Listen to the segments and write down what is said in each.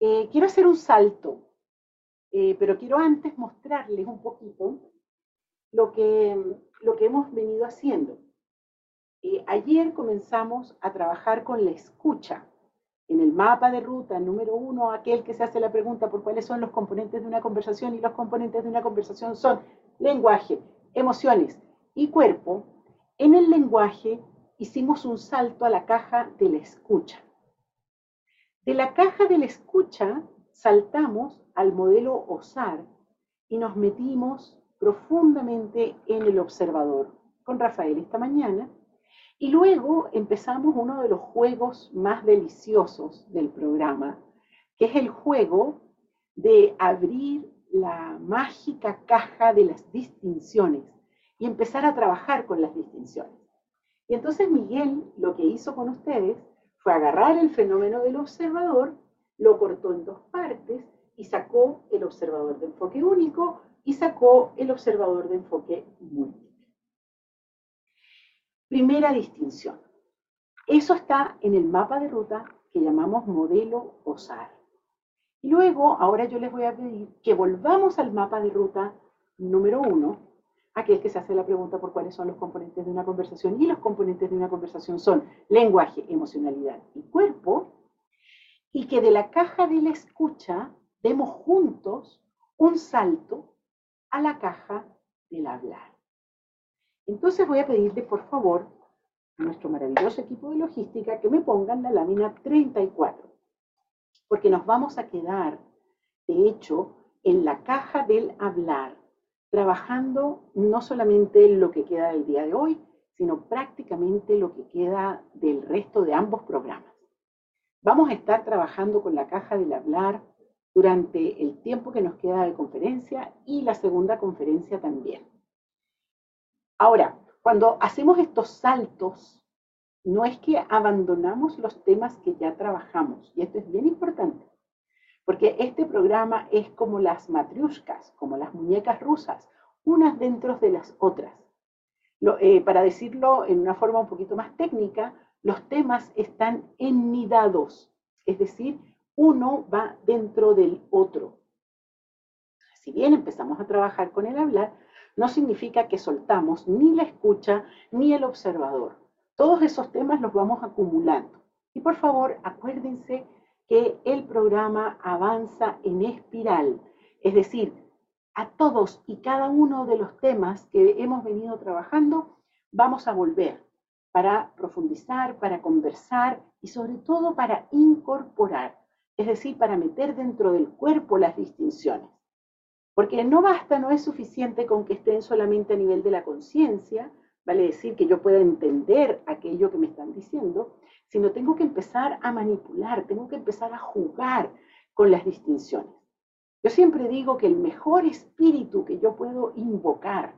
Eh, quiero hacer un salto, eh, pero quiero antes mostrarles un poquito lo que, lo que hemos venido haciendo. Eh, ayer comenzamos a trabajar con la escucha. En el mapa de ruta número uno, aquel que se hace la pregunta por cuáles son los componentes de una conversación y los componentes de una conversación son lenguaje, emociones y cuerpo, en el lenguaje hicimos un salto a la caja de la escucha. De la caja de la escucha saltamos al modelo OSAR y nos metimos profundamente en el observador con Rafael esta mañana y luego empezamos uno de los juegos más deliciosos del programa, que es el juego de abrir la mágica caja de las distinciones y empezar a trabajar con las distinciones. Y entonces Miguel lo que hizo con ustedes fue agarrar el fenómeno del observador, lo cortó en dos partes y sacó el observador de enfoque único y sacó el observador de enfoque múltiple. Primera distinción. Eso está en el mapa de ruta que llamamos modelo OSAR. Y luego, ahora yo les voy a pedir que volvamos al mapa de ruta número uno, aquel que se hace la pregunta por cuáles son los componentes de una conversación. Y los componentes de una conversación son lenguaje, emocionalidad y cuerpo. Y que de la caja de la escucha demos juntos un salto a la caja del hablar. Entonces voy a pedirle, por favor, a nuestro maravilloso equipo de logística que me pongan la lámina 34, porque nos vamos a quedar, de hecho, en la caja del hablar trabajando no solamente lo que queda del día de hoy, sino prácticamente lo que queda del resto de ambos programas. Vamos a estar trabajando con la caja del hablar durante el tiempo que nos queda de conferencia y la segunda conferencia también. Ahora, cuando hacemos estos saltos, no es que abandonamos los temas que ya trabajamos, y esto es bien importante. Porque este programa es como las matriuscas, como las muñecas rusas, unas dentro de las otras. Eh, para decirlo en una forma un poquito más técnica, los temas están ennidados, es decir, uno va dentro del otro. Si bien empezamos a trabajar con el hablar, no significa que soltamos ni la escucha ni el observador. Todos esos temas los vamos acumulando. Y por favor, acuérdense que el programa avanza en espiral, es decir, a todos y cada uno de los temas que hemos venido trabajando, vamos a volver para profundizar, para conversar y sobre todo para incorporar, es decir, para meter dentro del cuerpo las distinciones. Porque no basta, no es suficiente con que estén solamente a nivel de la conciencia, vale decir que yo pueda entender aquello que me están diciendo, sino tengo que empezar a manipular, tengo que empezar a jugar con las distinciones. Yo siempre digo que el mejor espíritu que yo puedo invocar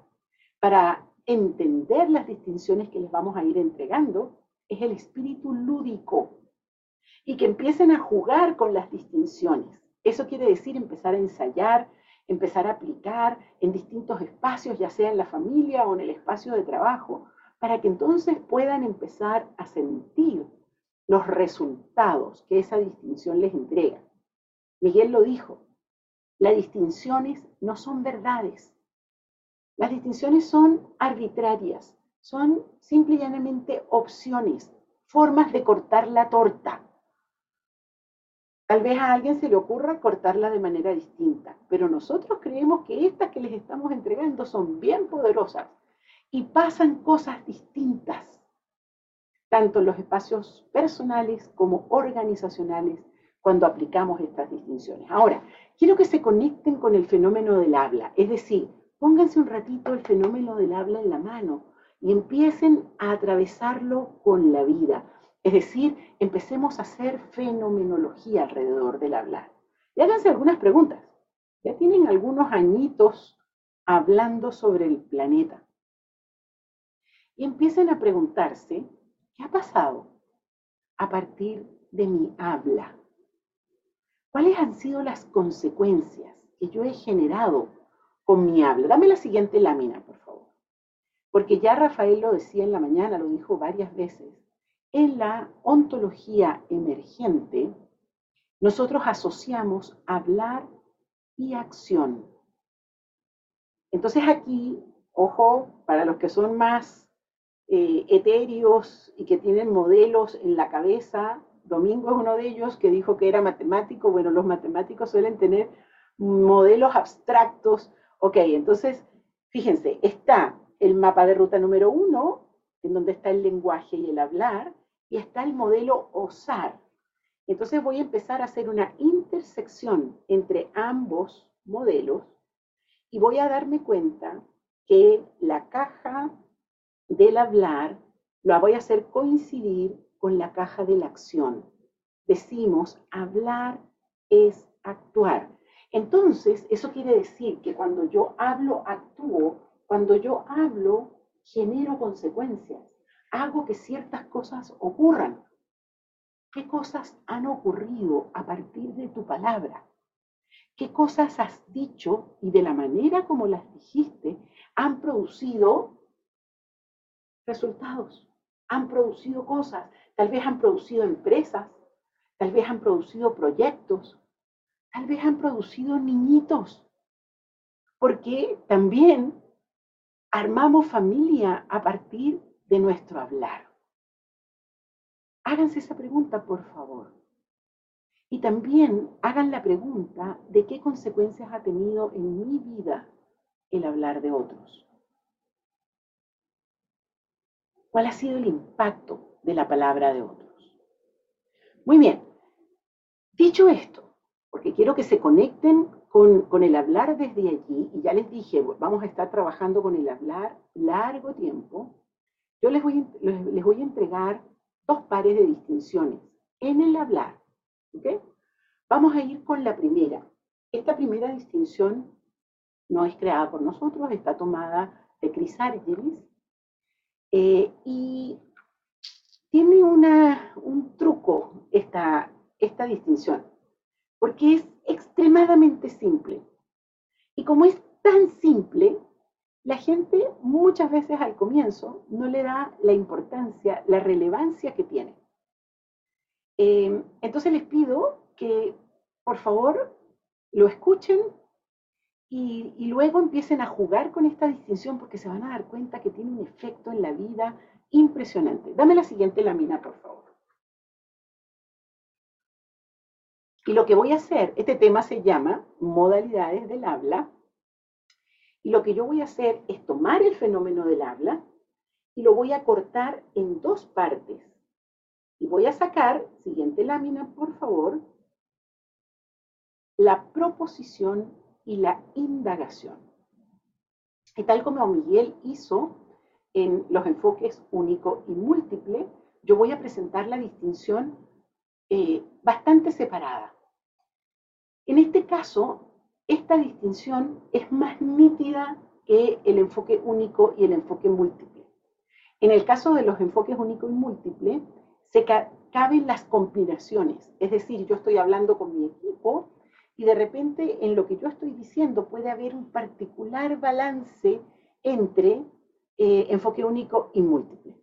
para entender las distinciones que les vamos a ir entregando es el espíritu lúdico y que empiecen a jugar con las distinciones. Eso quiere decir empezar a ensayar, empezar a aplicar en distintos espacios, ya sea en la familia o en el espacio de trabajo, para que entonces puedan empezar a sentir los resultados que esa distinción les entrega. Miguel lo dijo, las distinciones no son verdades. Las distinciones son arbitrarias, son simple y llanamente opciones, formas de cortar la torta. Tal vez a alguien se le ocurra cortarla de manera distinta, pero nosotros creemos que estas que les estamos entregando son bien poderosas y pasan cosas distintas tanto los espacios personales como organizacionales cuando aplicamos estas distinciones. Ahora, quiero que se conecten con el fenómeno del habla, es decir, pónganse un ratito el fenómeno del habla en la mano y empiecen a atravesarlo con la vida. Es decir, empecemos a hacer fenomenología alrededor del hablar. Y háganse algunas preguntas. Ya tienen algunos añitos hablando sobre el planeta. Y empiecen a preguntarse ¿Qué ha pasado a partir de mi habla? ¿Cuáles han sido las consecuencias que yo he generado con mi habla? Dame la siguiente lámina, por favor. Porque ya Rafael lo decía en la mañana, lo dijo varias veces. En la ontología emergente, nosotros asociamos hablar y acción. Entonces aquí, ojo, para los que son más eh, etéreos y que tienen modelos en la cabeza, Domingo es uno de ellos que dijo que era matemático. Bueno, los matemáticos suelen tener modelos abstractos. Ok, entonces, fíjense, está el mapa de ruta número uno, en donde está el lenguaje y el hablar, y está el modelo OSAR. Entonces voy a empezar a hacer una intersección entre ambos modelos y voy a darme cuenta que la caja del hablar la voy a hacer coincidir con la caja de la acción. Decimos, hablar es actuar. Entonces, eso quiere decir que cuando yo hablo, actúo, cuando yo hablo, genero consecuencias, hago que ciertas cosas ocurran. ¿Qué cosas han ocurrido a partir de tu palabra? ¿Qué cosas has dicho y de la manera como las dijiste han producido resultados? Han producido cosas, tal vez han producido empresas, tal vez han producido proyectos, tal vez han producido niñitos, porque también armamos familia a partir de nuestro hablar. Háganse esa pregunta, por favor. Y también hagan la pregunta de qué consecuencias ha tenido en mi vida el hablar de otros. ¿Cuál ha sido el impacto de la palabra de otros? Muy bien. Dicho esto, porque quiero que se conecten con, el hablar desde allí, y ya les dije, vamos a estar trabajando con el hablar largo tiempo, yo les voy, les voy a entregar dos pares de distinciones en el hablar. ¿okay? Vamos a ir con la primera. Esta primera distinción no es creada por nosotros, está tomada de Chris Argyris eh, y tiene una, un truco esta, esta distinción, porque es extremadamente simple. Y como es tan simple, la gente muchas veces al comienzo no le da la importancia, la relevancia que tiene. Eh, entonces les pido que por favor lo escuchen y, luego empiecen a jugar con esta distinción porque se van a dar cuenta que tiene un efecto en la vida impresionante. Dame la siguiente lámina, por favor. Y lo que voy a hacer, este tema se llama modalidades del habla, y lo que yo voy a hacer es tomar el fenómeno del habla y lo voy a cortar en dos partes. Y voy a sacar, siguiente lámina, por favor, la proposición y la indagación. Y tal como Miguel hizo en los enfoques único y múltiple, yo voy a presentar la distinción eh, bastante separada. En este caso, esta distinción es más nítida que el enfoque único y el enfoque múltiple. En el caso de los enfoques único y múltiple, se caben las combinaciones, es decir, yo estoy hablando con mi equipo y de repente en lo que yo estoy diciendo puede haber un particular balance entre eh, enfoque único y múltiple.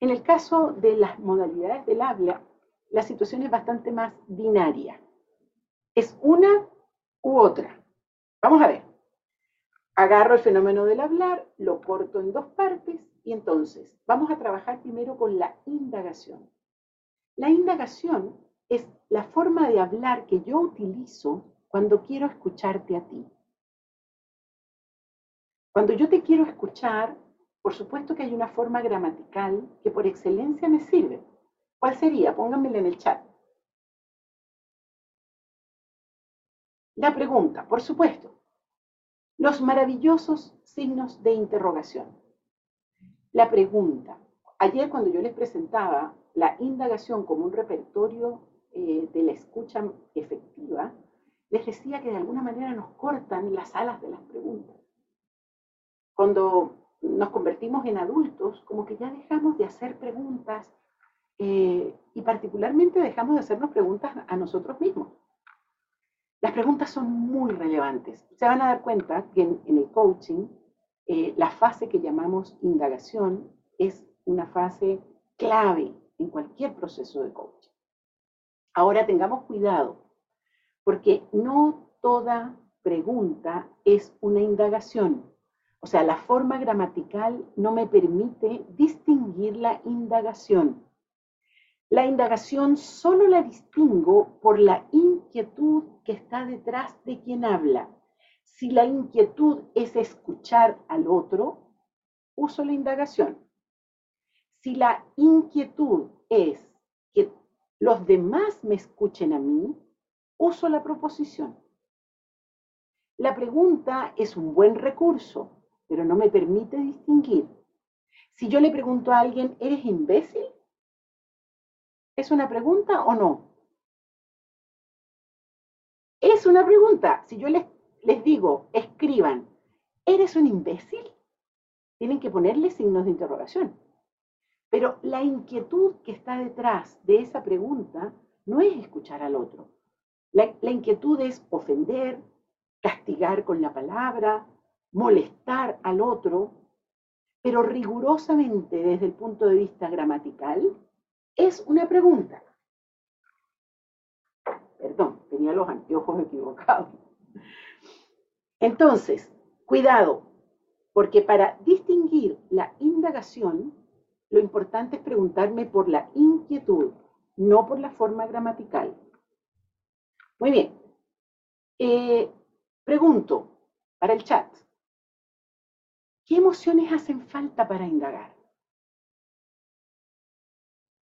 En el caso de las modalidades del habla, la situación es bastante más binaria. Es una u otra. Vamos a ver. Agarro el fenómeno del hablar, lo corto en dos partes y entonces vamos a trabajar primero con la indagación. La indagación es la forma de hablar que yo utilizo cuando quiero escucharte a ti. Cuando yo te quiero escuchar, por supuesto que hay una forma gramatical que por excelencia me sirve. ¿Cuál sería? Pónganmela en el chat. La pregunta, por supuesto. Los maravillosos signos de interrogación. La pregunta. Ayer cuando yo les presentaba la indagación como un repertorio eh, de la escucha efectiva, les decía que de alguna manera nos cortan las alas de las preguntas. Cuando nos convertimos en adultos, como que ya dejamos de hacer preguntas eh, y particularmente dejamos de hacernos preguntas a nosotros mismos. Las preguntas son muy relevantes. Se van a dar cuenta que en, el coaching eh, la fase que llamamos indagación es una fase clave en cualquier proceso de coaching. Ahora tengamos cuidado, porque no toda pregunta es una indagación. O sea, la forma gramatical no me permite distinguir la indagación. La indagación solo la distingo por la inquietud que está detrás de quien habla. Si la inquietud es escuchar al otro, uso la indagación. Si la inquietud es que los demás me escuchen a mí, uso la proposición. La pregunta es un buen recurso, pero no me permite distinguir. Si yo le pregunto a alguien, ¿eres imbécil? ¿Es una pregunta o no? Es una pregunta. Si yo les, les digo, escriban, ¿eres un imbécil? Tienen que ponerle signos de interrogación. Pero la inquietud que está detrás de esa pregunta no es escuchar al otro. La, inquietud es ofender, castigar con la palabra, molestar al otro, pero rigurosamente desde el punto de vista gramatical, es una pregunta. Perdón, tenía los anteojos equivocados. Entonces, cuidado, porque para distinguir la indagación, lo importante es preguntarme por la inquietud, no por la forma gramatical. Muy bien. Eh, pregunto para el chat, ¿qué emociones hacen falta para indagar?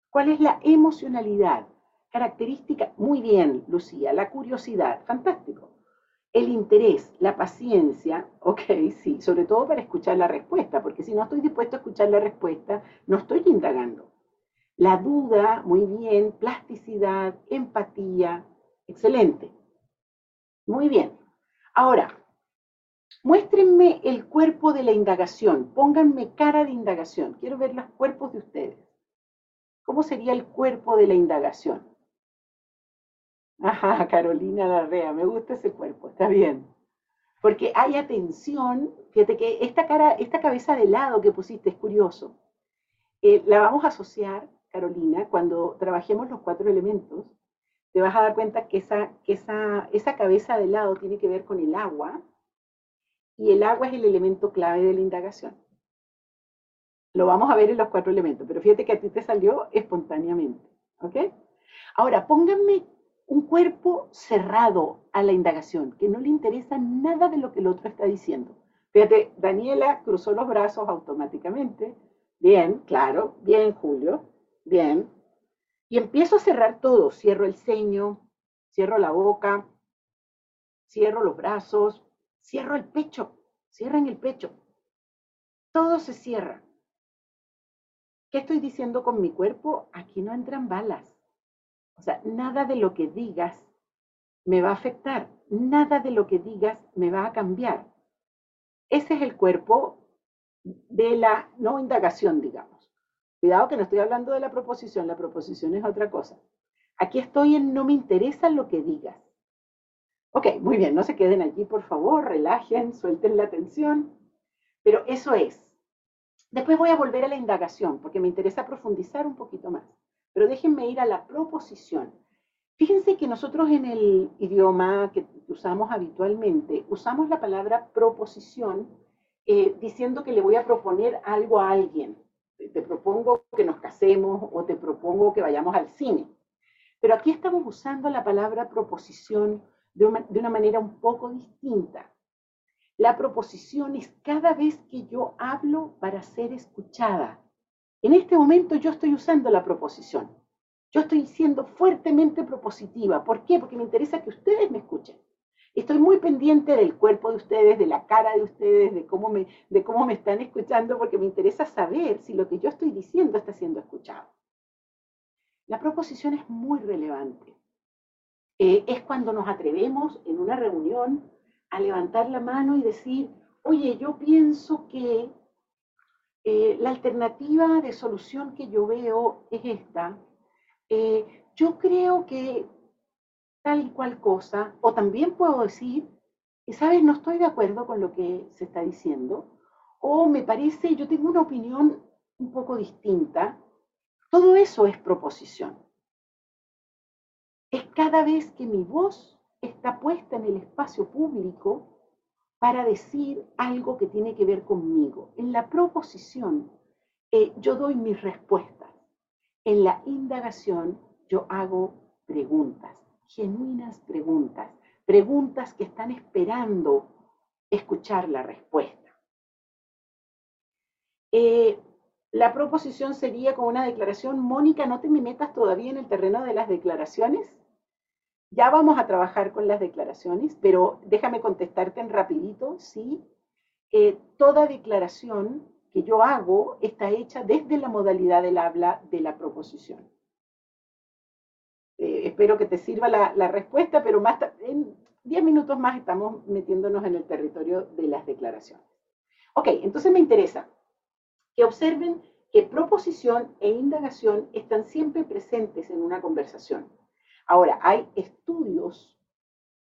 ¿Cuál es la emocionalidad? Característica, muy bien, Lucía, la curiosidad, fantástico. El interés, la paciencia, ok, sí, sobre todo para escuchar la respuesta, porque si no estoy dispuesto a escuchar la respuesta, no estoy indagando. La duda, muy bien, plasticidad, empatía, excelente. Muy bien. Ahora, muéstrenme el cuerpo de la indagación, pónganme cara de indagación, quiero ver los cuerpos de ustedes. ¿Cómo sería el cuerpo de la indagación? Ajá, Carolina Larrea, me gusta ese cuerpo, está bien. Porque hay atención, fíjate que esta cara, esta cabeza de lado que pusiste es curioso. Eh, la vamos a asociar, Carolina, cuando trabajemos los cuatro elementos, te vas a dar cuenta que esa, que esa, esa cabeza de lado tiene que ver con el agua, y el agua es el elemento clave de la indagación. Lo vamos a ver en los cuatro elementos, pero fíjate que a ti te salió espontáneamente. ¿Ok? Ahora, pónganme un cuerpo cerrado a la indagación, que no le interesa nada de lo que el otro está diciendo. Fíjate, Daniela cruzó los brazos automáticamente. Bien, claro, bien, Julio, bien. Y empiezo a cerrar todo. Cierro el ceño, cierro la boca, cierro los brazos, cierro el pecho, cierren el pecho. Todo se cierra. ¿Qué estoy diciendo con mi cuerpo? Aquí no entran balas. O sea, nada de lo que digas me va a afectar, nada de lo que digas me va a cambiar. Ese es el cuerpo de la no indagación, digamos. Cuidado que no estoy hablando de la proposición, la proposición es otra cosa. Aquí estoy en no me interesa lo que digas. Ok, muy bien, no se queden allí, por favor, relajen, suelten la atención. Pero eso es, Después voy a volver a la indagación, porque me interesa profundizar un poquito más. Pero déjenme ir a la proposición. Fíjense que nosotros en el idioma que usamos habitualmente, usamos la palabra proposición eh, diciendo que le voy a proponer algo a alguien. Te propongo que nos casemos o te propongo que vayamos al cine. Pero aquí estamos usando la palabra proposición de una manera un poco distinta. La proposición es cada vez que yo hablo para ser escuchada. En este momento yo estoy usando la proposición. Yo estoy siendo fuertemente propositiva. ¿Por qué? Porque me interesa que ustedes me escuchen. Estoy muy pendiente del cuerpo de ustedes, de la cara de ustedes, de cómo me, de cómo me están escuchando, porque me interesa saber si lo que yo estoy diciendo está siendo escuchado. La proposición es muy relevante. Eh, es cuando nos atrevemos en una reunión a levantar la mano y decir, oye, yo pienso que eh, la alternativa de solución que yo veo es esta. Eh, yo creo que tal cual cosa, o también puedo decir, sabes, no estoy de acuerdo con lo que se está diciendo, o me parece, yo tengo una opinión un poco distinta. Todo eso es proposición. Es cada vez que mi voz está puesta en el espacio público para decir algo que tiene que ver conmigo. En la proposición eh, yo doy mis respuestas. En la indagación yo hago preguntas, genuinas preguntas, preguntas que están esperando escuchar la respuesta. Eh, la proposición sería como una declaración. Mónica, no te me metas todavía en el terreno de las declaraciones. Ya vamos a trabajar con las declaraciones, pero déjame contestarte en rapidito, ¿sí? Eh, toda declaración que yo hago está hecha desde la modalidad del habla de la proposición. Espero que te sirva la, la respuesta, pero más en 10 minutos más estamos metiéndonos en el territorio de las declaraciones. Ok, entonces me interesa que observen que proposición e indagación están siempre presentes en una conversación. Ahora, hay estudios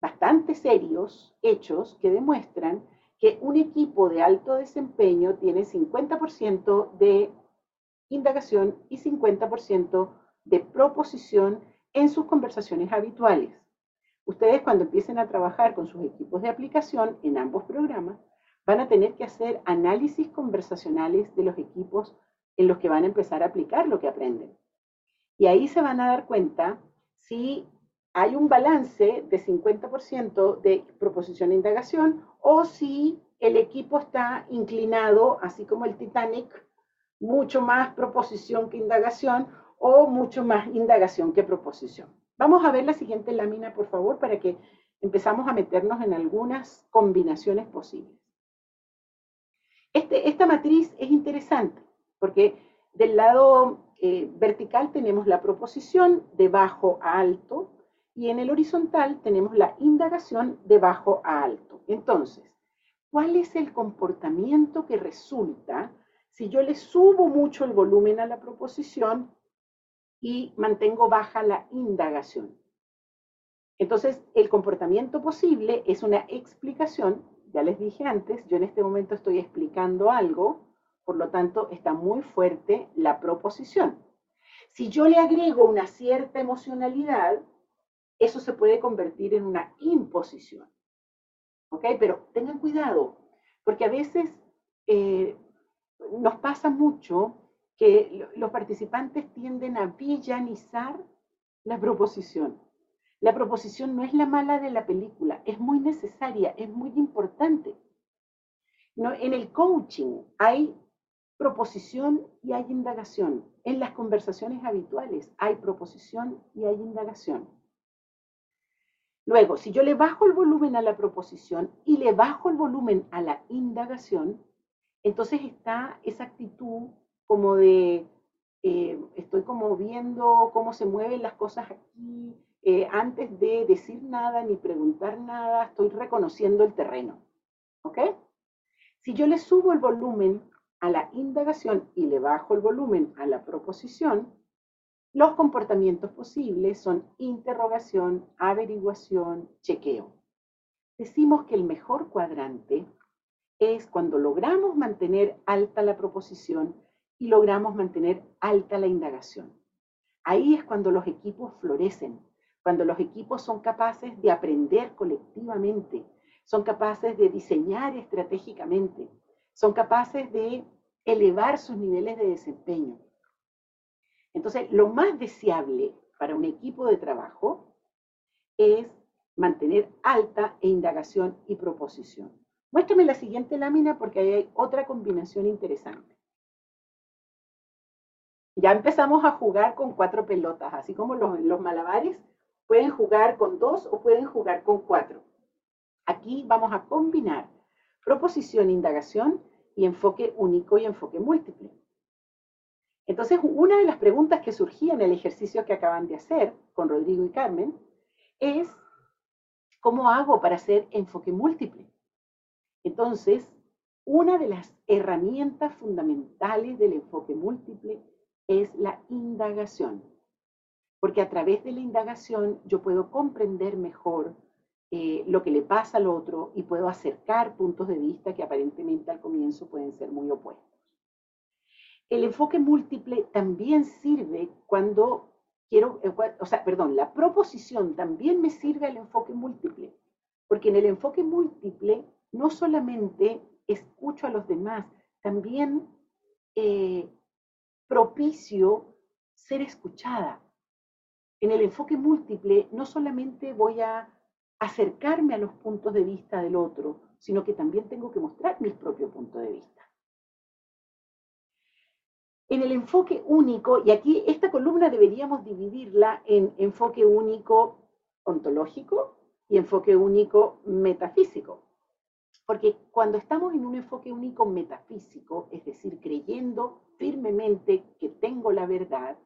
bastante serios hechos que demuestran que un equipo de alto desempeño tiene 50% de indagación y 50% de proposición en sus conversaciones habituales. Ustedes cuando empiecen a trabajar con sus equipos de aplicación en ambos programas, van a tener que hacer análisis conversacionales de los equipos en los que van a empezar a aplicar lo que aprenden. Y ahí se van a dar cuenta si hay un balance de 50% de proposición e indagación o si el equipo está inclinado, así como el Titanic, mucho más proposición que indagación o mucho más indagación que proposición. Vamos a ver la siguiente lámina, por favor, para que empezamos a meternos en algunas combinaciones posibles. Este, esta matriz es interesante porque del lado eh, vertical tenemos la proposición de bajo a alto y en el horizontal tenemos la indagación de bajo a alto. Entonces, ¿cuál es el comportamiento que resulta si yo le subo mucho el volumen a la proposición y mantengo baja la indagación? Entonces, el comportamiento posible es una explicación, ya les dije antes, yo en este momento estoy explicando algo, por lo tanto, está muy fuerte la proposición. Si yo le agrego una cierta emocionalidad, eso se puede convertir en una imposición. ¿Ok? Pero tengan cuidado, porque a veces eh, nos pasa mucho que los participantes tienden a villanizar la proposición. La proposición no es la mala de la película, es muy necesaria, es muy importante. No, en el coaching hay proposición y hay indagación. En las conversaciones habituales hay proposición y hay indagación. Luego, si yo le bajo el volumen a la proposición y le bajo el volumen a la indagación, entonces está esa actitud como de, eh, estoy como viendo cómo se mueven las cosas aquí, eh, antes de decir nada ni preguntar nada, estoy reconociendo el terreno. ¿Ok? Si yo le subo el volumen a la indagación y le bajo el volumen a la proposición, los comportamientos posibles son interrogación, averiguación, chequeo. Decimos que el mejor cuadrante es cuando logramos mantener alta la proposición y logramos mantener alta la indagación. Ahí es cuando los equipos florecen, cuando los equipos son capaces de aprender colectivamente, son capaces de diseñar estratégicamente, son capaces de elevar sus niveles de desempeño. Entonces, lo más deseable para un equipo de trabajo es mantener alta e indagación y proposición. Muéstrame la siguiente lámina porque ahí hay otra combinación interesante. Ya empezamos a jugar con cuatro pelotas, así como los, malabares pueden jugar con dos o pueden jugar con cuatro. Aquí vamos a combinar proposición, indagación y enfoque único y enfoque múltiple. Entonces, una de las preguntas que surgía en el ejercicio que acaban de hacer con Rodrigo y Carmen es, ¿cómo hago para hacer enfoque múltiple? Entonces, una de las herramientas fundamentales del enfoque múltiple es la indagación, porque a través de la indagación yo puedo comprender mejor eh, lo que le pasa al otro y puedo acercar puntos de vista que aparentemente al comienzo pueden ser muy opuestos. El enfoque múltiple también sirve cuando quiero, eh, o sea, perdón, la proposición también me sirve al enfoque múltiple, porque en el enfoque múltiple no solamente escucho a los demás, también eh, propicio ser escuchada. En el enfoque múltiple no solamente voy a acercarme a los puntos de vista del otro, sino que también tengo que mostrar mi propio punto de vista. En el enfoque único, y aquí esta columna deberíamos dividirla en enfoque único ontológico y enfoque único metafísico. Porque cuando estamos en un enfoque único metafísico, es decir, creyendo firmemente que tengo la verdad,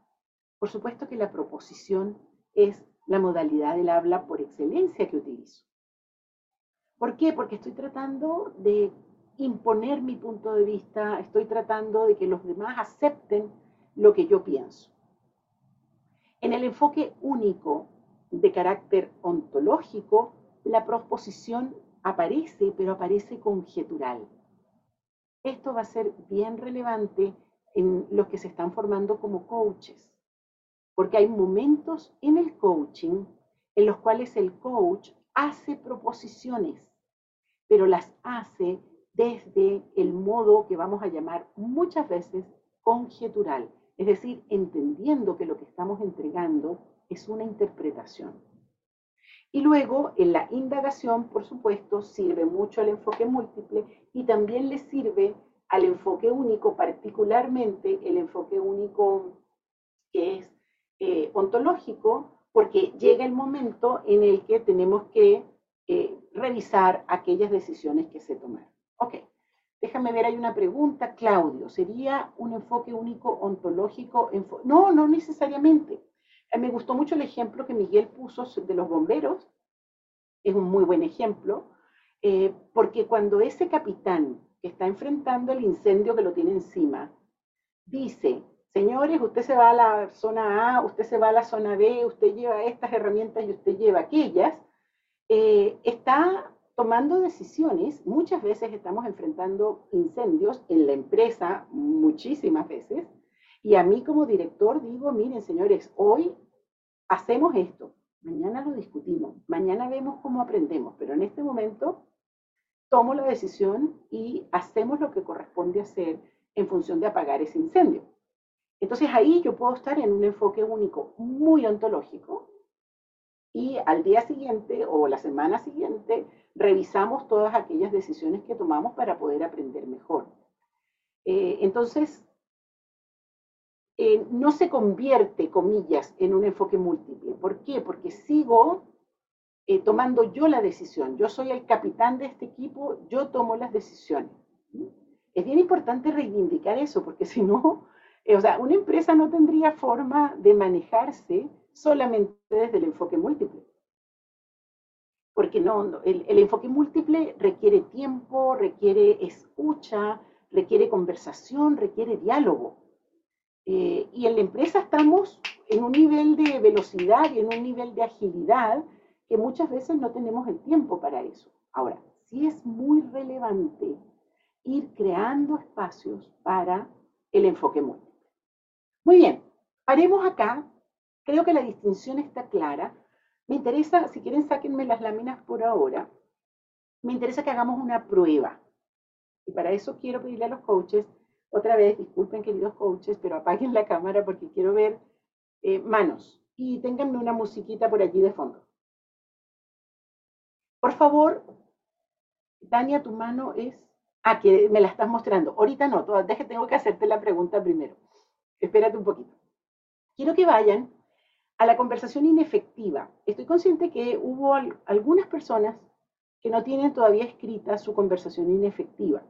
por supuesto que la proposición es la modalidad del habla por excelencia que utilizo. ¿Por qué? Porque estoy tratando de imponer mi punto de vista, estoy tratando de que los demás acepten lo que yo pienso. En el enfoque único de carácter ontológico, la proposición aparece, pero aparece conjetural. Esto va a ser bien relevante en los que se están formando como coaches, porque hay momentos en el coaching en los cuales el coach hace proposiciones, pero las hace desde el modo que vamos a llamar muchas veces conjetural, es decir, entendiendo que lo que estamos entregando es una interpretación. Y luego, en la indagación, por supuesto, sirve mucho el enfoque múltiple y también le sirve al enfoque único, particularmente el enfoque único que es eh, ontológico, porque llega el momento en el que tenemos que eh, revisar aquellas decisiones que se tomaron. Ok, déjame ver, hay una pregunta, Claudio, ¿sería un enfoque único ontológico? no, no necesariamente. Eh, me gustó mucho el ejemplo que Miguel puso de los bomberos, es un muy buen ejemplo, porque cuando ese capitán está enfrentando el incendio que lo tiene encima, dice, señores, usted se va a la zona A, usted se va a la zona B, usted lleva estas herramientas y usted lleva aquellas, eh, está tomando decisiones, muchas veces estamos enfrentando incendios en la empresa, muchísimas veces, y a mí como director digo, miren señores, hoy hacemos esto, mañana lo discutimos, mañana vemos cómo aprendemos, pero en este momento tomo la decisión y hacemos lo que corresponde hacer en función de apagar ese incendio. Entonces ahí yo puedo estar en un enfoque único muy ontológico y al día siguiente o la semana siguiente revisamos todas aquellas decisiones que tomamos para poder aprender mejor. Eh, entonces, eh, no se convierte, comillas, en un enfoque múltiple. ¿Por qué? Porque sigo eh, tomando yo la decisión. Yo soy el capitán de este equipo, yo tomo las decisiones. Es bien importante reivindicar eso, porque si no, eh, o sea, una empresa no tendría forma de manejarse solamente desde el enfoque múltiple. Porque no, el, enfoque múltiple requiere tiempo, requiere escucha, requiere conversación, requiere diálogo. Eh, y en la empresa estamos en un nivel de velocidad y en un nivel de agilidad que muchas veces no tenemos el tiempo para eso. Ahora, sí es muy relevante ir creando espacios para el enfoque múltiple. Muy bien, haremos acá. Creo que la distinción está clara. Me interesa, si quieren, sáquenme las láminas por ahora. Me interesa que hagamos una prueba. Y para eso quiero pedirle a los coaches, otra vez, disculpen queridos coaches, pero apaguen la cámara porque quiero ver eh, manos. Y ténganme una musiquita por allí de fondo. Por favor, Tania, tu mano es... Ah, que me la estás mostrando. Ahorita no, que tengo que hacerte la pregunta primero. Espérate un poquito. Quiero que vayan a la conversación inefectiva. Estoy consciente que hubo algunas personas que no tienen todavía escrita su conversación inefectiva.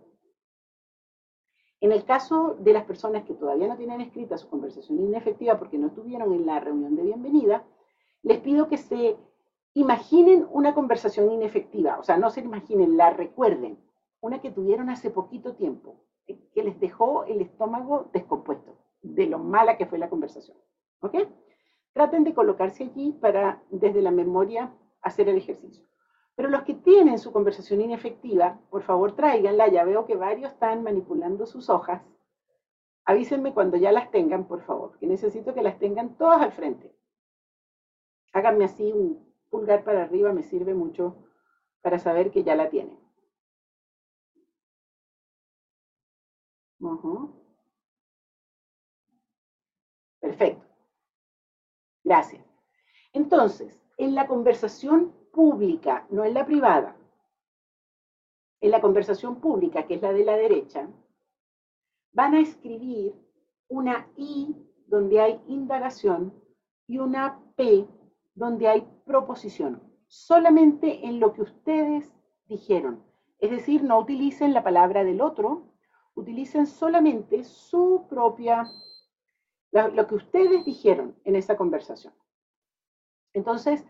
En el caso de las personas que todavía no tienen escrita su conversación inefectiva porque no estuvieron en la reunión de bienvenida, les pido que se Imaginen una conversación inefectiva, o sea, no se imaginen, la recuerden, una que tuvieron hace poquito tiempo, que les dejó el estómago descompuesto de lo mala que fue la conversación. ¿Ok? Traten de colocarse allí para, desde la memoria, hacer el ejercicio. Pero los que tienen su conversación inefectiva, por favor tráiganla. Ya veo que varios están manipulando sus hojas. Avísenme cuando ya las tengan, por favor, que necesito que las tengan todas al frente. Háganme así un pulgar para arriba, me sirve mucho para saber que ya la tienen. Perfecto. Gracias. Entonces, en la conversación pública, no en la privada, en la conversación pública, que es la de la derecha, van a escribir una I donde hay indagación y una P donde hay proposición, solamente en lo que ustedes dijeron. Es decir, no utilicen la palabra del otro, utilicen solamente su propia, lo, que ustedes dijeron en esa conversación. Entonces,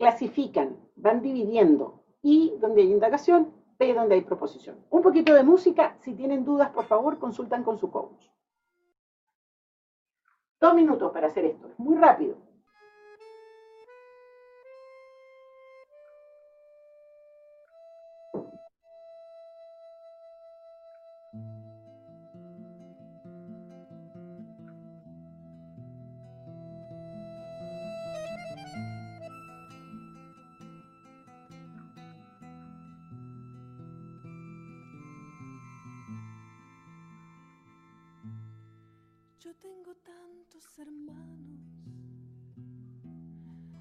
clasifican, van dividiendo I donde hay indagación, P donde hay proposición. Un poquito de música, si tienen dudas, por favor, consultan con su coach. Dos minutos para hacer esto, es muy rápido. Yo tengo tantos hermanos.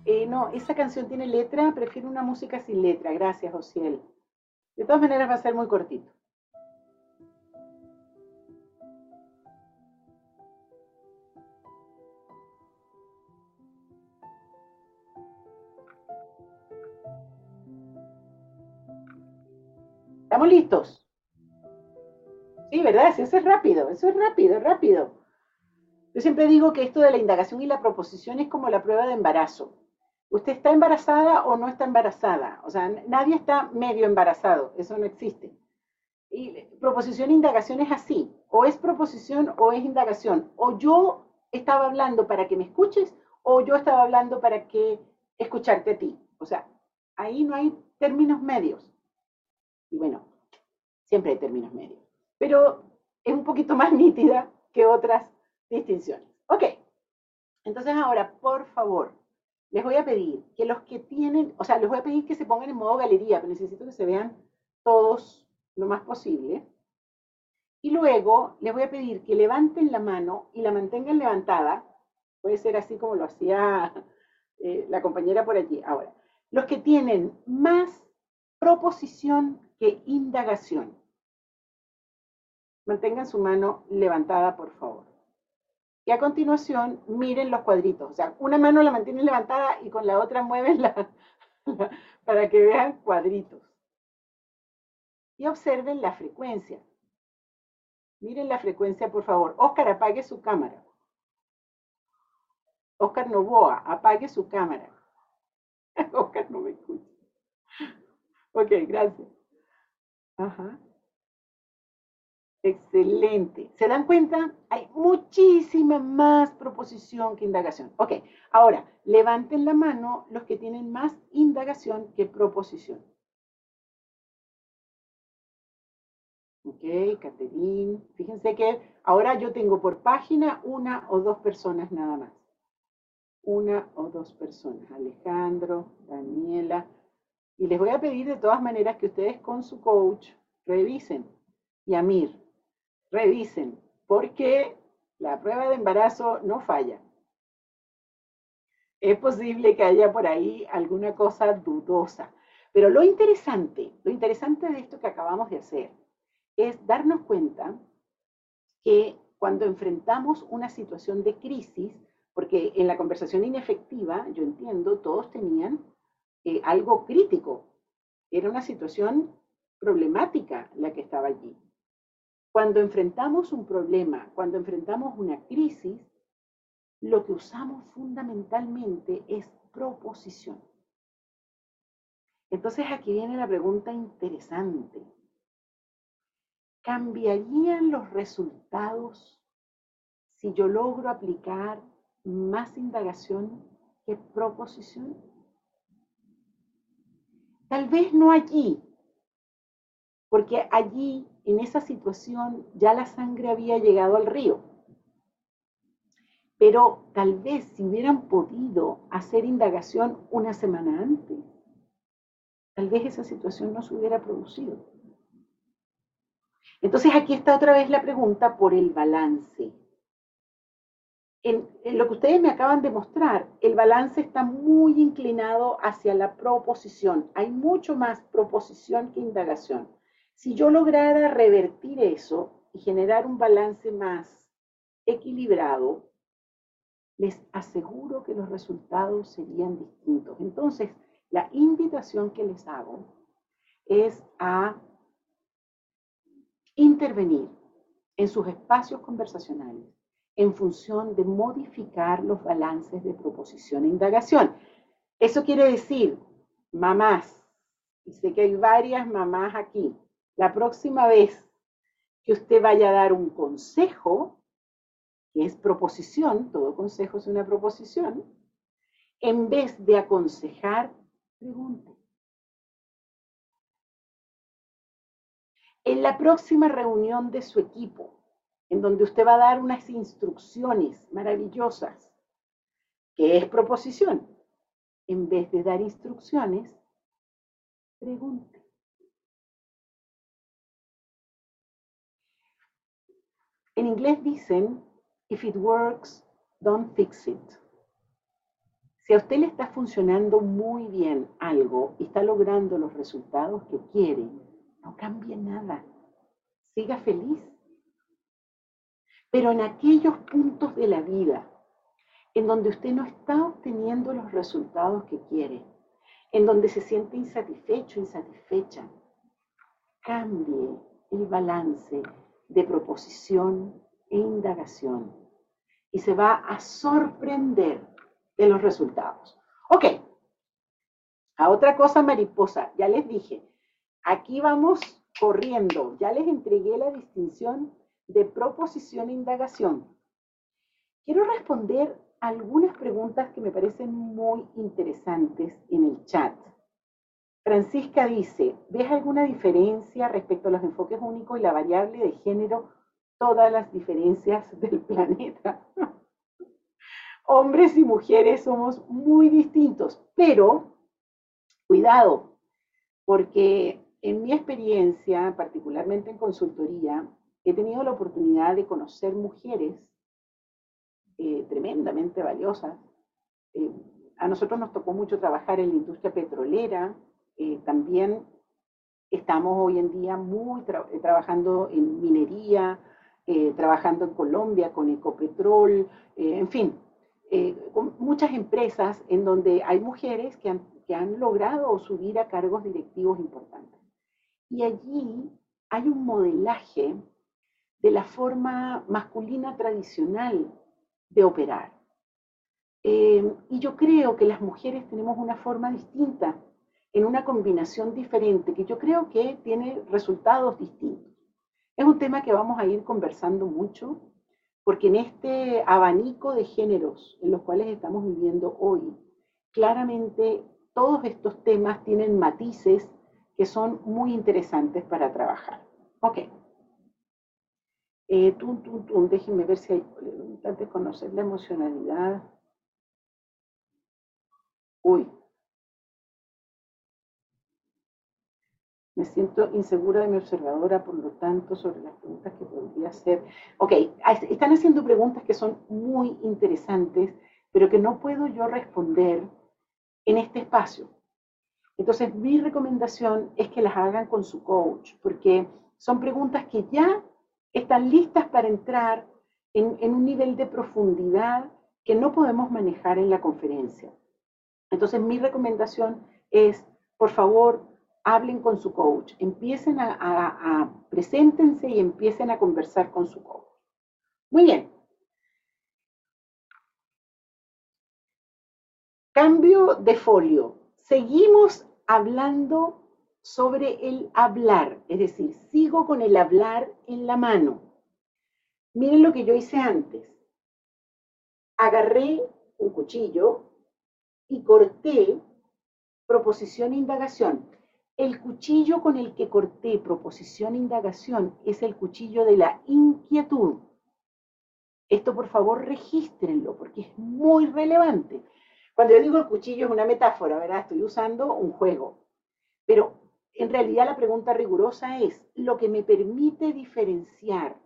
Eh, no, esa canción tiene letra, prefiero una música sin letra. Gracias, Osiel. De todas maneras va a ser muy cortito. ¿Estamos listos? Sí, ¿verdad? eso es rápido, eso es rápido, rápido. Yo siempre digo que esto de la indagación y la proposición es como la prueba de embarazo. ¿Usted está embarazada o no está embarazada? O sea, nadie está medio embarazado, eso no existe. Y proposición e indagación es así, o es proposición o es indagación. O yo estaba hablando para que me escuches o yo estaba hablando para que escucharte a ti. O sea, ahí no hay términos medios. Y bueno, siempre hay términos medios. Pero es un poquito más nítida que otras distinciones. Ok, entonces ahora, por favor, les voy a pedir que los que tienen, o sea, les voy a pedir que se pongan en modo galería, pero necesito que se vean todos lo más posible. Y luego les voy a pedir que levanten la mano y la mantengan levantada. Puede ser así como lo hacía eh, la compañera por allí. Ahora, los que tienen más proposición que indagación. Mantengan su mano levantada, por favor. Y a continuación, miren los cuadritos. O sea, una mano la mantienen levantada y con la otra mueven la, para que vean cuadritos. Y observen la frecuencia. Miren la frecuencia, por favor. Oscar, apague su cámara. Oscar Novoa, apague su cámara. Oscar no me escucha. Ok, gracias. Ajá. Excelente. ¿Se dan cuenta? Hay muchísima más proposición que indagación. Ok, ahora, levanten la mano los que tienen más indagación que proposición. Ok, Caterín. Fíjense que ahora yo tengo por página una o dos personas nada más. Una o dos personas. Alejandro, Daniela. Y les voy a pedir de todas maneras que ustedes con su coach revisen. Y Amir, revisen, porque la prueba de embarazo no falla. Es posible que haya por ahí alguna cosa dudosa. Pero lo interesante, lo interesante de esto que acabamos de hacer es darnos cuenta que cuando enfrentamos una situación de crisis, porque en la conversación inefectiva, yo entiendo, todos tenían eh, algo crítico. Era una situación problemática la que estaba allí. Cuando enfrentamos un problema, cuando enfrentamos una crisis, lo que usamos fundamentalmente es proposición. Entonces aquí viene la pregunta interesante. ¿Cambiarían los resultados si yo logro aplicar más indagación que proposición? Tal vez no allí, porque allí en esa situación ya la sangre había llegado al río. Pero tal vez si hubieran podido hacer indagación una semana antes, tal vez esa situación no se hubiera producido. Entonces aquí está otra vez la pregunta por el balance. En, lo que ustedes me acaban de mostrar, el balance está muy inclinado hacia la proposición. Hay mucho más proposición que indagación. Si yo lograra revertir eso y generar un balance más equilibrado, les aseguro que los resultados serían distintos. Entonces, la invitación que les hago es a intervenir en sus espacios conversacionales en función de modificar los balances de proposición e indagación. Eso quiere decir, mamás, y sé que hay varias mamás aquí, la próxima vez que usted vaya a dar un consejo, que es proposición, todo consejo es una proposición, en vez de aconsejar, pregunte. En la próxima reunión de su equipo, en donde usted va a dar unas instrucciones maravillosas, que es proposición, en vez de dar instrucciones, pregunte. En inglés dicen, if it works, don't fix it. Si a usted le está funcionando muy bien algo y está logrando los resultados que quiere, no cambie nada. Siga feliz. Pero en aquellos puntos de la vida en donde usted no está obteniendo los resultados que quiere, en donde se siente insatisfecho, insatisfecha, cambie el balance de proposición e indagación y se va a sorprender de los resultados. Ok, a otra cosa mariposa, ya les dije, aquí vamos corriendo, ya les entregué la distinción de proposición e indagación. Quiero responder algunas preguntas que me parecen muy interesantes en el chat. Francisca dice, ¿ves alguna diferencia respecto a los enfoques únicos y la variable de género? Todas las diferencias del planeta. Hombres y mujeres somos muy distintos, pero cuidado, porque en mi experiencia, particularmente en consultoría, he tenido la oportunidad de conocer mujeres eh, tremendamente valiosas. Eh, a nosotros nos tocó mucho trabajar en la industria petrolera, eh, también estamos hoy en día muy trabajando en minería, trabajando en Colombia con Ecopetrol, en fin, con muchas empresas en donde hay mujeres que han, logrado subir a cargos directivos importantes. Y allí hay un modelaje de la forma masculina tradicional de operar. Eh, y yo creo que las mujeres tenemos una forma distinta, en una combinación diferente, que yo creo que tiene resultados distintos. Es un tema que vamos a ir conversando mucho, porque en este abanico de géneros en los cuales estamos viviendo hoy, claramente todos estos temas tienen matices que son muy interesantes para trabajar. Ok. Eh, déjenme ver si hay antes de conocer la emocionalidad. Uy. Me siento insegura de mi observadora, por lo tanto, sobre las preguntas que podría hacer. Ok, están haciendo preguntas que son muy interesantes, pero que no puedo yo responder en este espacio. Entonces, mi recomendación es que las hagan con su coach, porque son preguntas que ya están listas para entrar en, un nivel de profundidad que no podemos manejar en la conferencia. Entonces, mi recomendación es, por favor, hablen con su coach, empiecen a, a, preséntense y empiecen a conversar con su coach. Muy bien. Cambio de folio. Seguimos hablando sobre el hablar, es decir, sigo con el hablar en la mano. Miren lo que yo hice antes. Agarré un cuchillo y corté proposición e indagación. El cuchillo con el que corté proposición e indagación es el cuchillo de la inquietud. Esto por favor regístrenlo porque es muy relevante. Cuando yo digo el cuchillo es una metáfora, ¿verdad? Estoy usando un juego. Pero en realidad la pregunta rigurosa es, lo que me permite diferenciar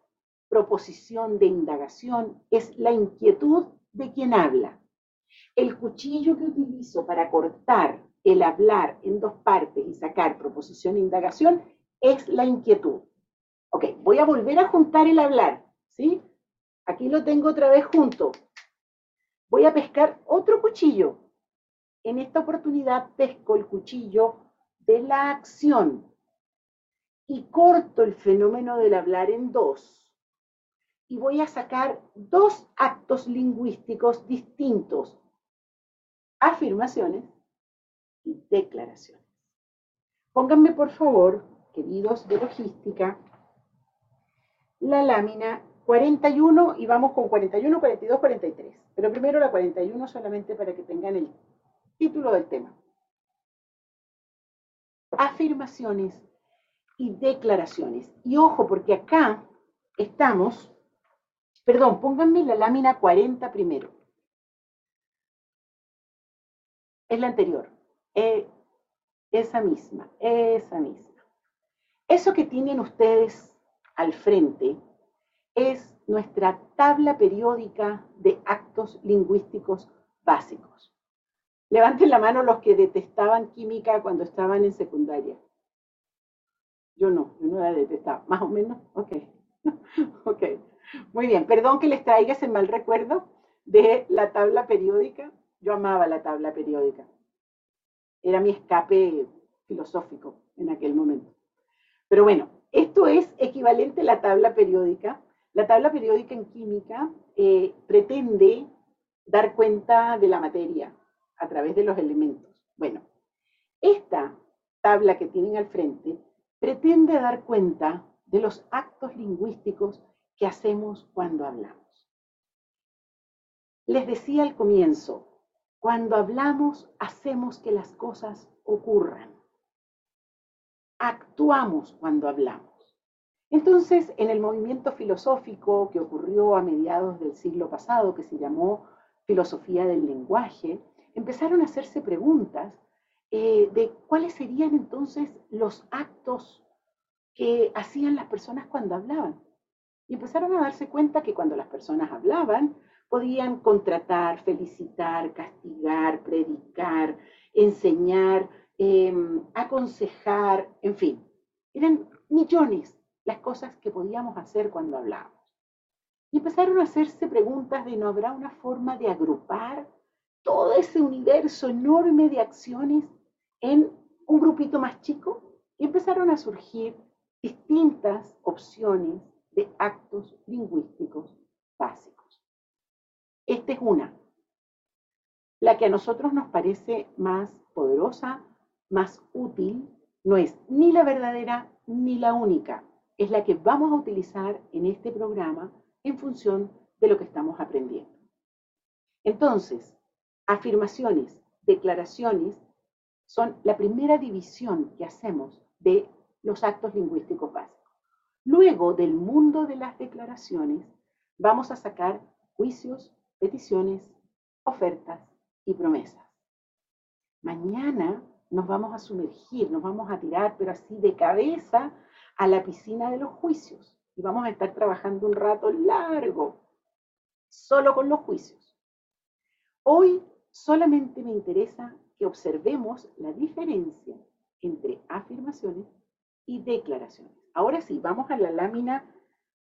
proposición de indagación es la inquietud de quien habla. El cuchillo que utilizo para cortar el hablar en dos partes y sacar proposición e indagación es la inquietud. Ok, voy a volver a juntar el hablar, ¿sí? Aquí lo tengo otra vez junto. Voy a pescar otro cuchillo. En esta oportunidad pesco el cuchillo de la acción y corto el fenómeno del hablar en dos. Y voy a sacar dos actos lingüísticos distintos. Afirmaciones y declaraciones. Pónganme, por favor, queridos de logística, la lámina 41 y vamos con 41, 42, 43. Pero primero la 41 solamente para que tengan el título del tema. Afirmaciones y declaraciones. Y ojo, porque acá estamos, perdón, pónganme la lámina 40 primero. Es la anterior. Eh, esa misma, esa misma. Eso que tienen ustedes al frente es nuestra tabla periódica de actos lingüísticos básicos. Levanten la mano los que detestaban química cuando estaban en secundaria. Yo no, yo no la detestaba, más o menos. Ok, ok. Muy bien, perdón que les traiga ese mal recuerdo de la tabla periódica. Yo amaba la tabla periódica era mi escape filosófico en aquel momento. Pero bueno, esto es equivalente a la tabla periódica. La tabla periódica en química eh, pretende dar cuenta de la materia a través de los elementos. Bueno, esta tabla que tienen al frente pretende dar cuenta de los actos lingüísticos que hacemos cuando hablamos. Les decía al comienzo, cuando hablamos, hacemos que las cosas ocurran. Actuamos cuando hablamos. Entonces, en el movimiento filosófico que ocurrió a mediados del siglo pasado, que se llamó filosofía del lenguaje, empezaron a hacerse preguntas eh, de cuáles serían entonces los actos que hacían las personas cuando hablaban. Y empezaron a darse cuenta que cuando las personas hablaban, podían contratar, felicitar, castigar, predicar, enseñar, em, aconsejar, en fin. Eran millones las cosas que podíamos hacer cuando hablábamos. Y empezaron a hacerse preguntas de no habrá una forma de agrupar todo ese universo enorme de acciones en un grupito más chico. Y empezaron a surgir distintas opciones de actos lingüísticos básicos. Esta es una. La que a nosotros nos parece más poderosa, más útil, no es ni la verdadera ni la única. Es la que vamos a utilizar en este programa en función de lo que estamos aprendiendo. Entonces, afirmaciones, declaraciones son la primera división que hacemos de los actos lingüísticos básicos. Luego del mundo de las declaraciones, vamos a sacar juicios, peticiones, ofertas y promesas. Mañana nos vamos a sumergir, nos vamos a tirar, pero así de cabeza, a la piscina de los juicios. Y vamos a estar trabajando un rato largo, solo con los juicios. Hoy solamente me interesa que observemos la diferencia entre afirmaciones y declaraciones. Ahora sí, vamos a la lámina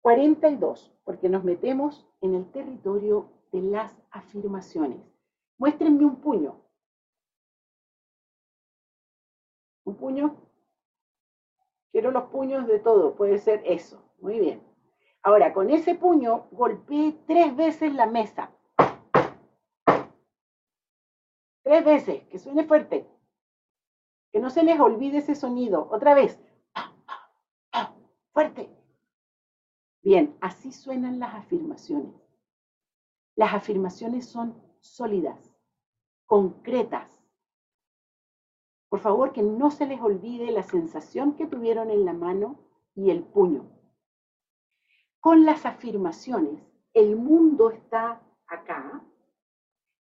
42, porque nos metemos en el territorio de las afirmaciones. Muéstrenme un puño. ¿Un puño? Quiero los puños de todo, puede ser eso. Muy bien. Ahora, con ese puño golpeé tres veces la mesa. Tres veces, que suene fuerte. Que no se les olvide ese sonido. Otra vez. Fuerte. Bien, así suenan las afirmaciones. Las afirmaciones son sólidas, concretas. Por favor, que no se les olvide la sensación que tuvieron en la mano y el puño. Con las afirmaciones el mundo está acá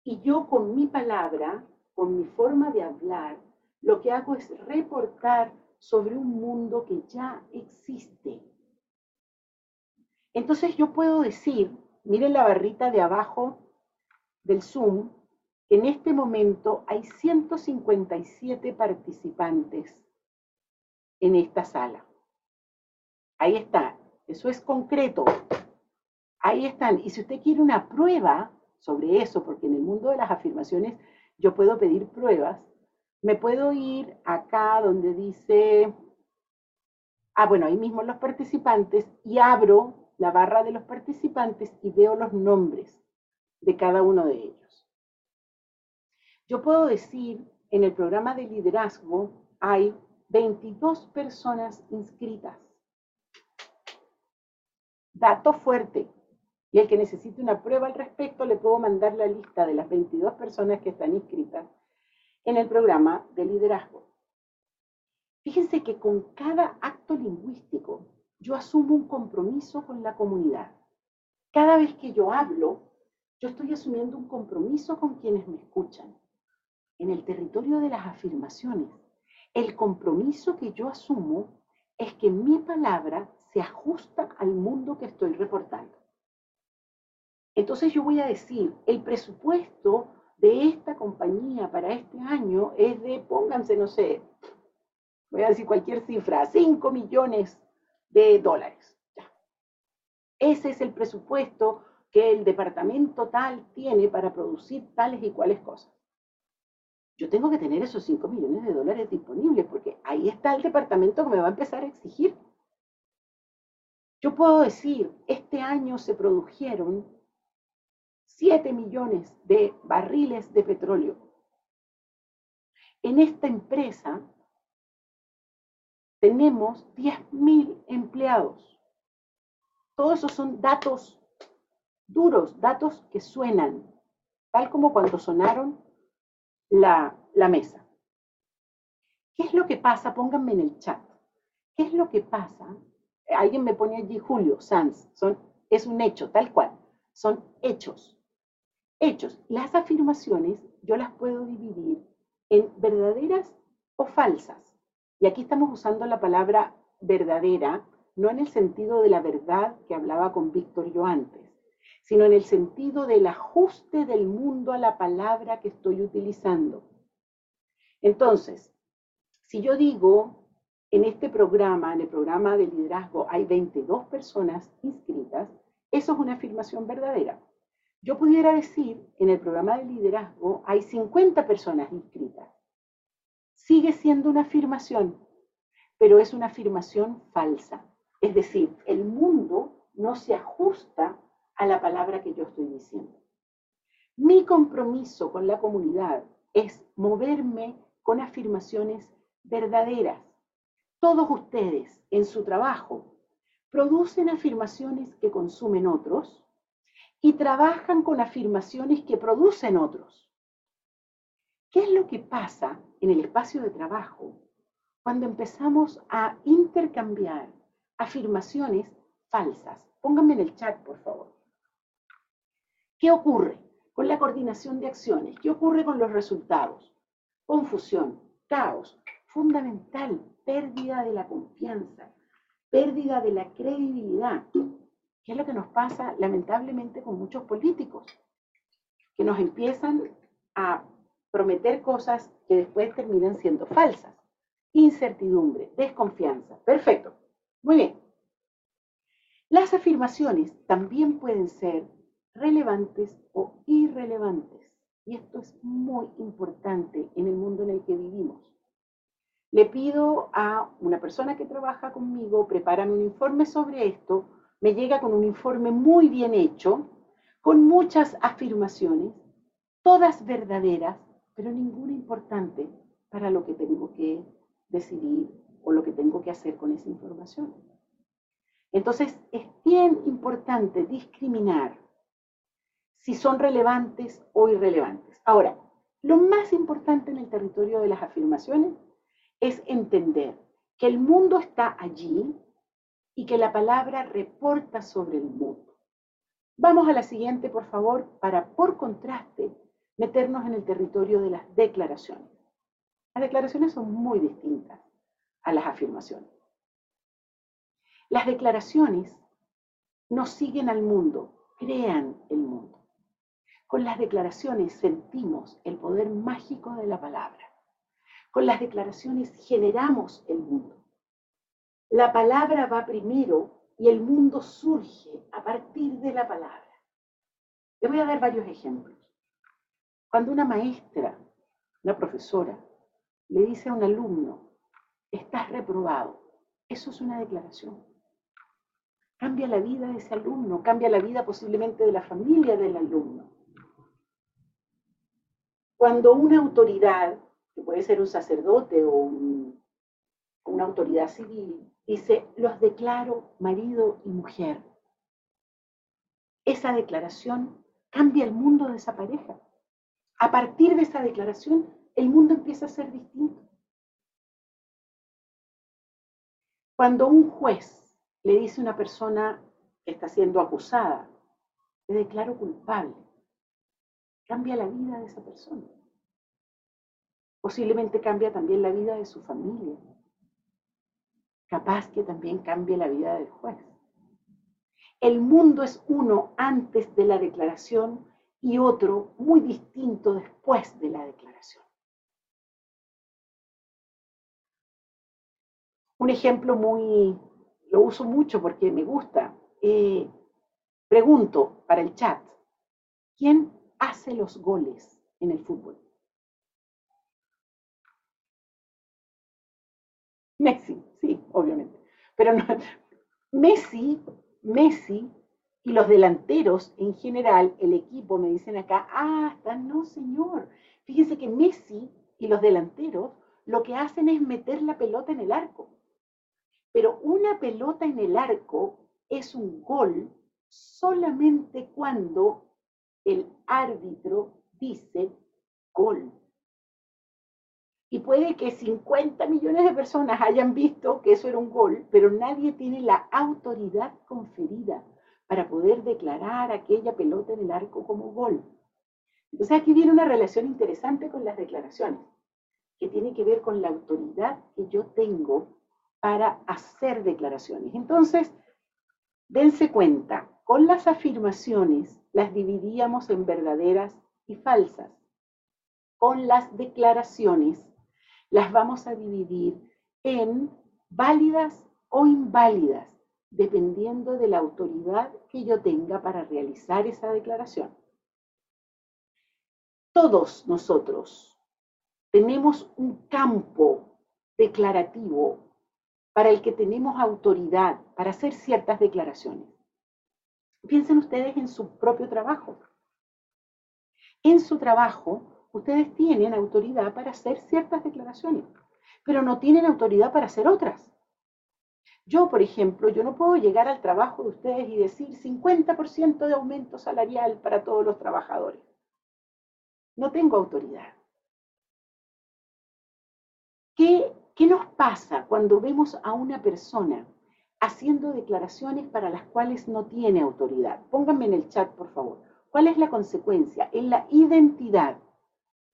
y yo con mi palabra, con mi forma de hablar, lo que hago es reportar sobre un mundo que ya existe. Entonces yo puedo decir, miren la barrita de abajo del Zoom, en este momento hay 157 participantes en esta sala. Ahí está, eso es concreto. Ahí están. Y si usted quiere una prueba sobre eso, porque en el mundo de las afirmaciones yo puedo pedir pruebas, me puedo ir acá donde dice, ah, bueno, ahí mismo los participantes y abro la barra de los participantes y veo los nombres de cada uno de ellos. Yo puedo decir, en el programa de liderazgo hay 22 personas inscritas. Dato fuerte. Y el que necesite una prueba al respecto, le puedo mandar la lista de las 22 personas que están inscritas en el programa de liderazgo. Fíjense que con cada acto lingüístico yo asumo un compromiso con la comunidad. Cada vez que yo hablo, yo estoy asumiendo un compromiso con quienes me escuchan. En el territorio de las afirmaciones, el compromiso que yo asumo es que mi palabra se ajusta al mundo que estoy reportando. Entonces yo voy a decir, el presupuesto de esta compañía para este año es de, pónganse, no sé, voy a decir cualquier cifra, 5 millones de dólares. Ese es el presupuesto que el departamento tal tiene para producir tales y cuales cosas. Yo tengo que tener esos 5 millones de dólares disponibles porque ahí está el departamento que me va a empezar a exigir. Yo puedo decir, este año se produjeron 7 millones de barriles de petróleo. En esta empresa tenemos 10.000 empleados. Todos esos son datos duros, datos que suenan, tal como cuando sonaron la, la mesa. ¿Qué es lo que pasa? Pónganme en el chat. ¿Qué es lo que pasa? Alguien me pone allí Julio Sanz. Son, es un hecho, tal cual. Son hechos hechos. Las afirmaciones yo las puedo dividir en verdaderas o falsas. Y aquí estamos usando la palabra verdadera, no en el sentido de la verdad que hablaba con Víctor yo antes, sino en el sentido del ajuste del mundo a la palabra que estoy utilizando. Entonces, si yo digo, en este programa, en el programa de liderazgo, hay 22 personas inscritas, eso es una afirmación verdadera. Yo pudiera decir, en el programa de liderazgo hay 50 personas inscritas. Sigue siendo una afirmación, pero es una afirmación falsa. Es decir, el mundo no se ajusta a la palabra que yo estoy diciendo. Mi compromiso con la comunidad es moverme con afirmaciones verdaderas. Todos ustedes en su trabajo producen afirmaciones que consumen otros y trabajan con afirmaciones que producen otros. ¿Qué es lo que pasa en el espacio de trabajo cuando empezamos a intercambiar afirmaciones falsas? Pónganme en el chat, por favor. ¿Qué ocurre con la coordinación de acciones? ¿Qué ocurre con los resultados? Confusión, caos, fundamental, pérdida de la confianza, pérdida de la credibilidad, ¿Qué es lo que nos pasa lamentablemente con muchos políticos? Que nos empiezan a prometer cosas que después terminan siendo falsas. Incertidumbre, desconfianza. Perfecto. Muy bien. Las afirmaciones también pueden ser relevantes o irrelevantes. Y esto es muy importante en el mundo en el que vivimos. Le pido a una persona que trabaja conmigo, prepárame un informe sobre esto, me llega con un informe muy bien hecho, con muchas afirmaciones, todas verdaderas, pero ninguna importante para lo que tengo que decidir o lo que tengo que hacer con esa información. Entonces, es bien importante discriminar si son relevantes o irrelevantes. Ahora, lo más importante en el territorio de las afirmaciones es entender que el mundo está allí y que la palabra reporta sobre el mundo. Vamos a la siguiente, por favor, para, por contraste, meternos en el territorio de las declaraciones. Las declaraciones son muy distintas a las afirmaciones. Las declaraciones nos siguen al mundo, crean el mundo. Con las declaraciones sentimos el poder mágico de la palabra. Con las declaraciones generamos el mundo. La palabra va primero y el mundo surge a partir de la palabra. Le voy a dar varios ejemplos. Cuando una maestra, una profesora, le dice a un alumno, estás reprobado, eso es una declaración. Cambia la vida de ese alumno, cambia la vida posiblemente de la familia del alumno. Cuando una autoridad, que puede ser un sacerdote o una autoridad civil, dice, los declaro marido y mujer, esa declaración cambia el mundo de esa pareja. A partir de esa declaración, el mundo empieza a ser distinto. Cuando un juez le dice a una persona que está siendo acusada, le declaro culpable, cambia la vida de esa persona. Posiblemente cambia también la vida de su familia. Capaz que también cambie la vida del juez. El mundo es uno antes de la declaración y otro muy distinto después de la declaración. Un ejemplo muy, lo uso mucho porque me gusta. Eh, pregunto para el chat, ¿quién hace los goles en el fútbol? Messi, sí, obviamente. Pero no, Messi, Messi y los delanteros en general, el equipo, me dicen acá, ah, no señor. Fíjense que Messi y los delanteros lo que hacen es meter la pelota en el arco. Pero una pelota en el arco es un gol solamente cuando el árbitro dice gol. Y puede que 50 millones de personas hayan visto que eso era un gol, pero nadie tiene la autoridad conferida para poder declarar aquella pelota en el arco como gol. Entonces aquí viene una relación interesante con las declaraciones, que tiene que ver con la autoridad que yo tengo para hacer declaraciones. Entonces, dense cuenta, con las afirmaciones las dividíamos en verdaderas y falsas. Con las declaraciones las vamos a dividir en válidas o inválidas dependiendo de la autoridad que yo tenga para realizar esa declaración. Todos nosotros tenemos un campo declarativo para el que tenemos autoridad para hacer ciertas declaraciones. Piensen ustedes en su propio trabajo. En su trabajo, ustedes tienen autoridad para hacer ciertas declaraciones, pero no tienen autoridad para hacer otras. Yo, por ejemplo, yo no puedo llegar al trabajo de ustedes y decir 50% de aumento salarial para todos los trabajadores. No tengo autoridad. ¿Qué, ¿Qué nos pasa cuando vemos a una persona haciendo declaraciones para las cuales no tiene autoridad? Pónganme en el chat, por favor. ¿Cuál es la consecuencia en la identidad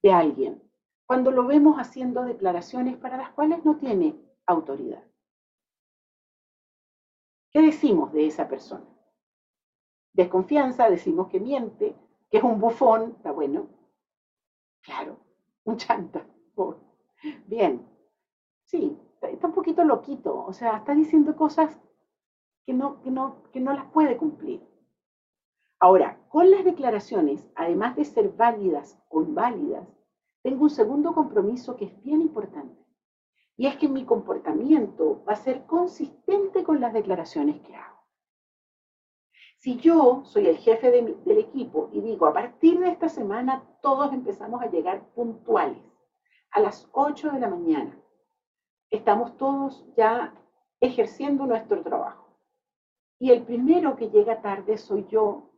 de alguien cuando lo vemos haciendo declaraciones para las cuales no tiene autoridad? ¿Qué decimos de esa persona? Desconfianza, decimos que miente, que es un bufón, está bueno. Claro, un chanta. Bien, sí, está un poquito loquito, o sea, está diciendo cosas que no, que no, que no las puede cumplir. Ahora, con las declaraciones, además de ser válidas o inválidas, tengo un segundo compromiso que es bien importante. Y es que mi comportamiento va a ser consistente con las declaraciones que hago. Si yo soy el jefe del equipo y digo, a partir de esta semana todos empezamos a llegar puntuales, a las 8 de la mañana, estamos todos ya ejerciendo nuestro trabajo. Y el primero que llega tarde soy yo,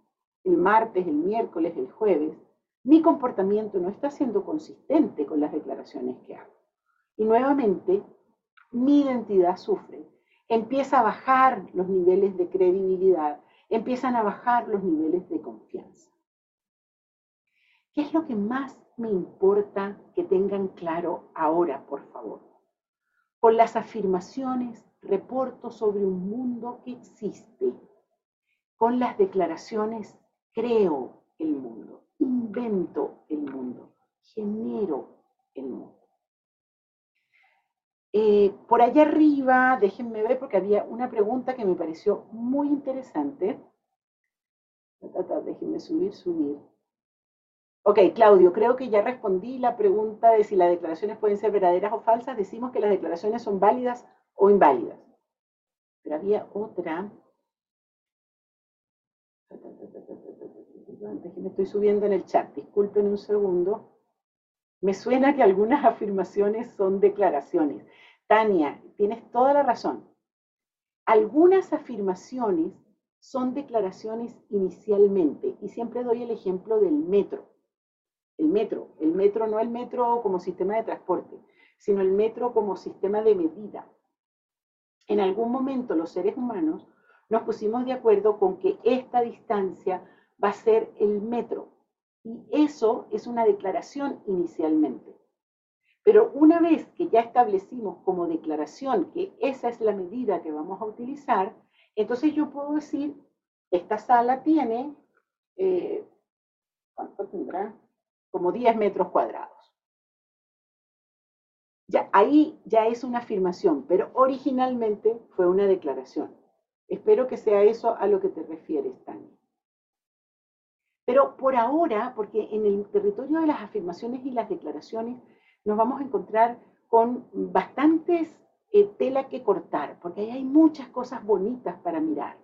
el martes, el miércoles, el jueves, mi comportamiento no está siendo consistente con las declaraciones que hago. Y nuevamente, mi identidad sufre. Empieza a bajar los niveles de credibilidad empiezan a bajar los niveles de confianza. ¿Qué es lo que más me importa que tengan claro ahora, por favor? Con las afirmaciones reporto sobre un mundo que existe. Con las declaraciones creo el mundo, invento el mundo, genero el mundo. Eh, por allá arriba, déjenme ver porque había una pregunta que me pareció muy interesante. Déjenme subir, subir. Ok, Claudio, creo que ya respondí la pregunta de si las declaraciones pueden ser verdaderas o falsas. Decimos que las declaraciones son válidas o inválidas. Pero había otra. Déjenme, estoy subiendo en el chat. Disculpen un segundo. Me suena que algunas afirmaciones son declaraciones. Tania, tienes toda la razón. Algunas afirmaciones son declaraciones inicialmente, y siempre doy el ejemplo del metro el metro, el metro no el metro como sistema de transporte, sino el metro como sistema de medida. En algún momento los seres humanos nos pusimos de acuerdo con que esta distancia va a ser el metro. Y eso es una declaración inicialmente. Pero una vez que ya establecimos como declaración que esa es la medida que vamos a utilizar, entonces yo puedo decir, esta sala tiene, eh, ¿cuánto tendrá? como 10 metros cuadrados. Ya, ahí ya es una afirmación, pero originalmente fue una declaración. Espero que sea eso a lo que te refieres, Tania. Pero por ahora, porque en el territorio de las afirmaciones y las declaraciones nos vamos a encontrar con bastantes eh, tela que cortar, porque ahí hay muchas cosas bonitas para mirar.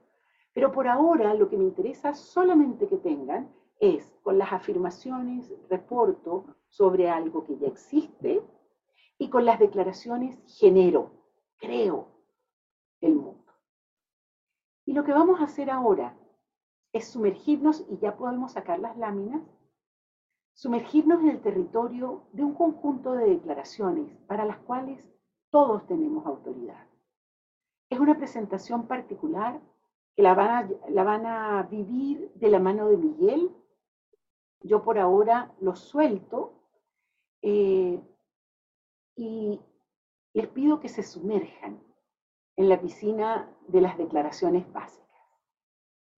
Pero por ahora lo que me interesa solamente que tengan es con las afirmaciones reporto sobre algo que ya existe y con las declaraciones genero, creo el mundo. Y lo que vamos a hacer ahora es sumergirnos, y ya podemos sacar las láminas, sumergirnos en el territorio de un conjunto de declaraciones para las cuales todos tenemos autoridad. Es una presentación particular que la van a, vivir de la mano de Miguel yo por ahora los suelto eh, y les pido que se sumerjan en la piscina de las declaraciones básicas.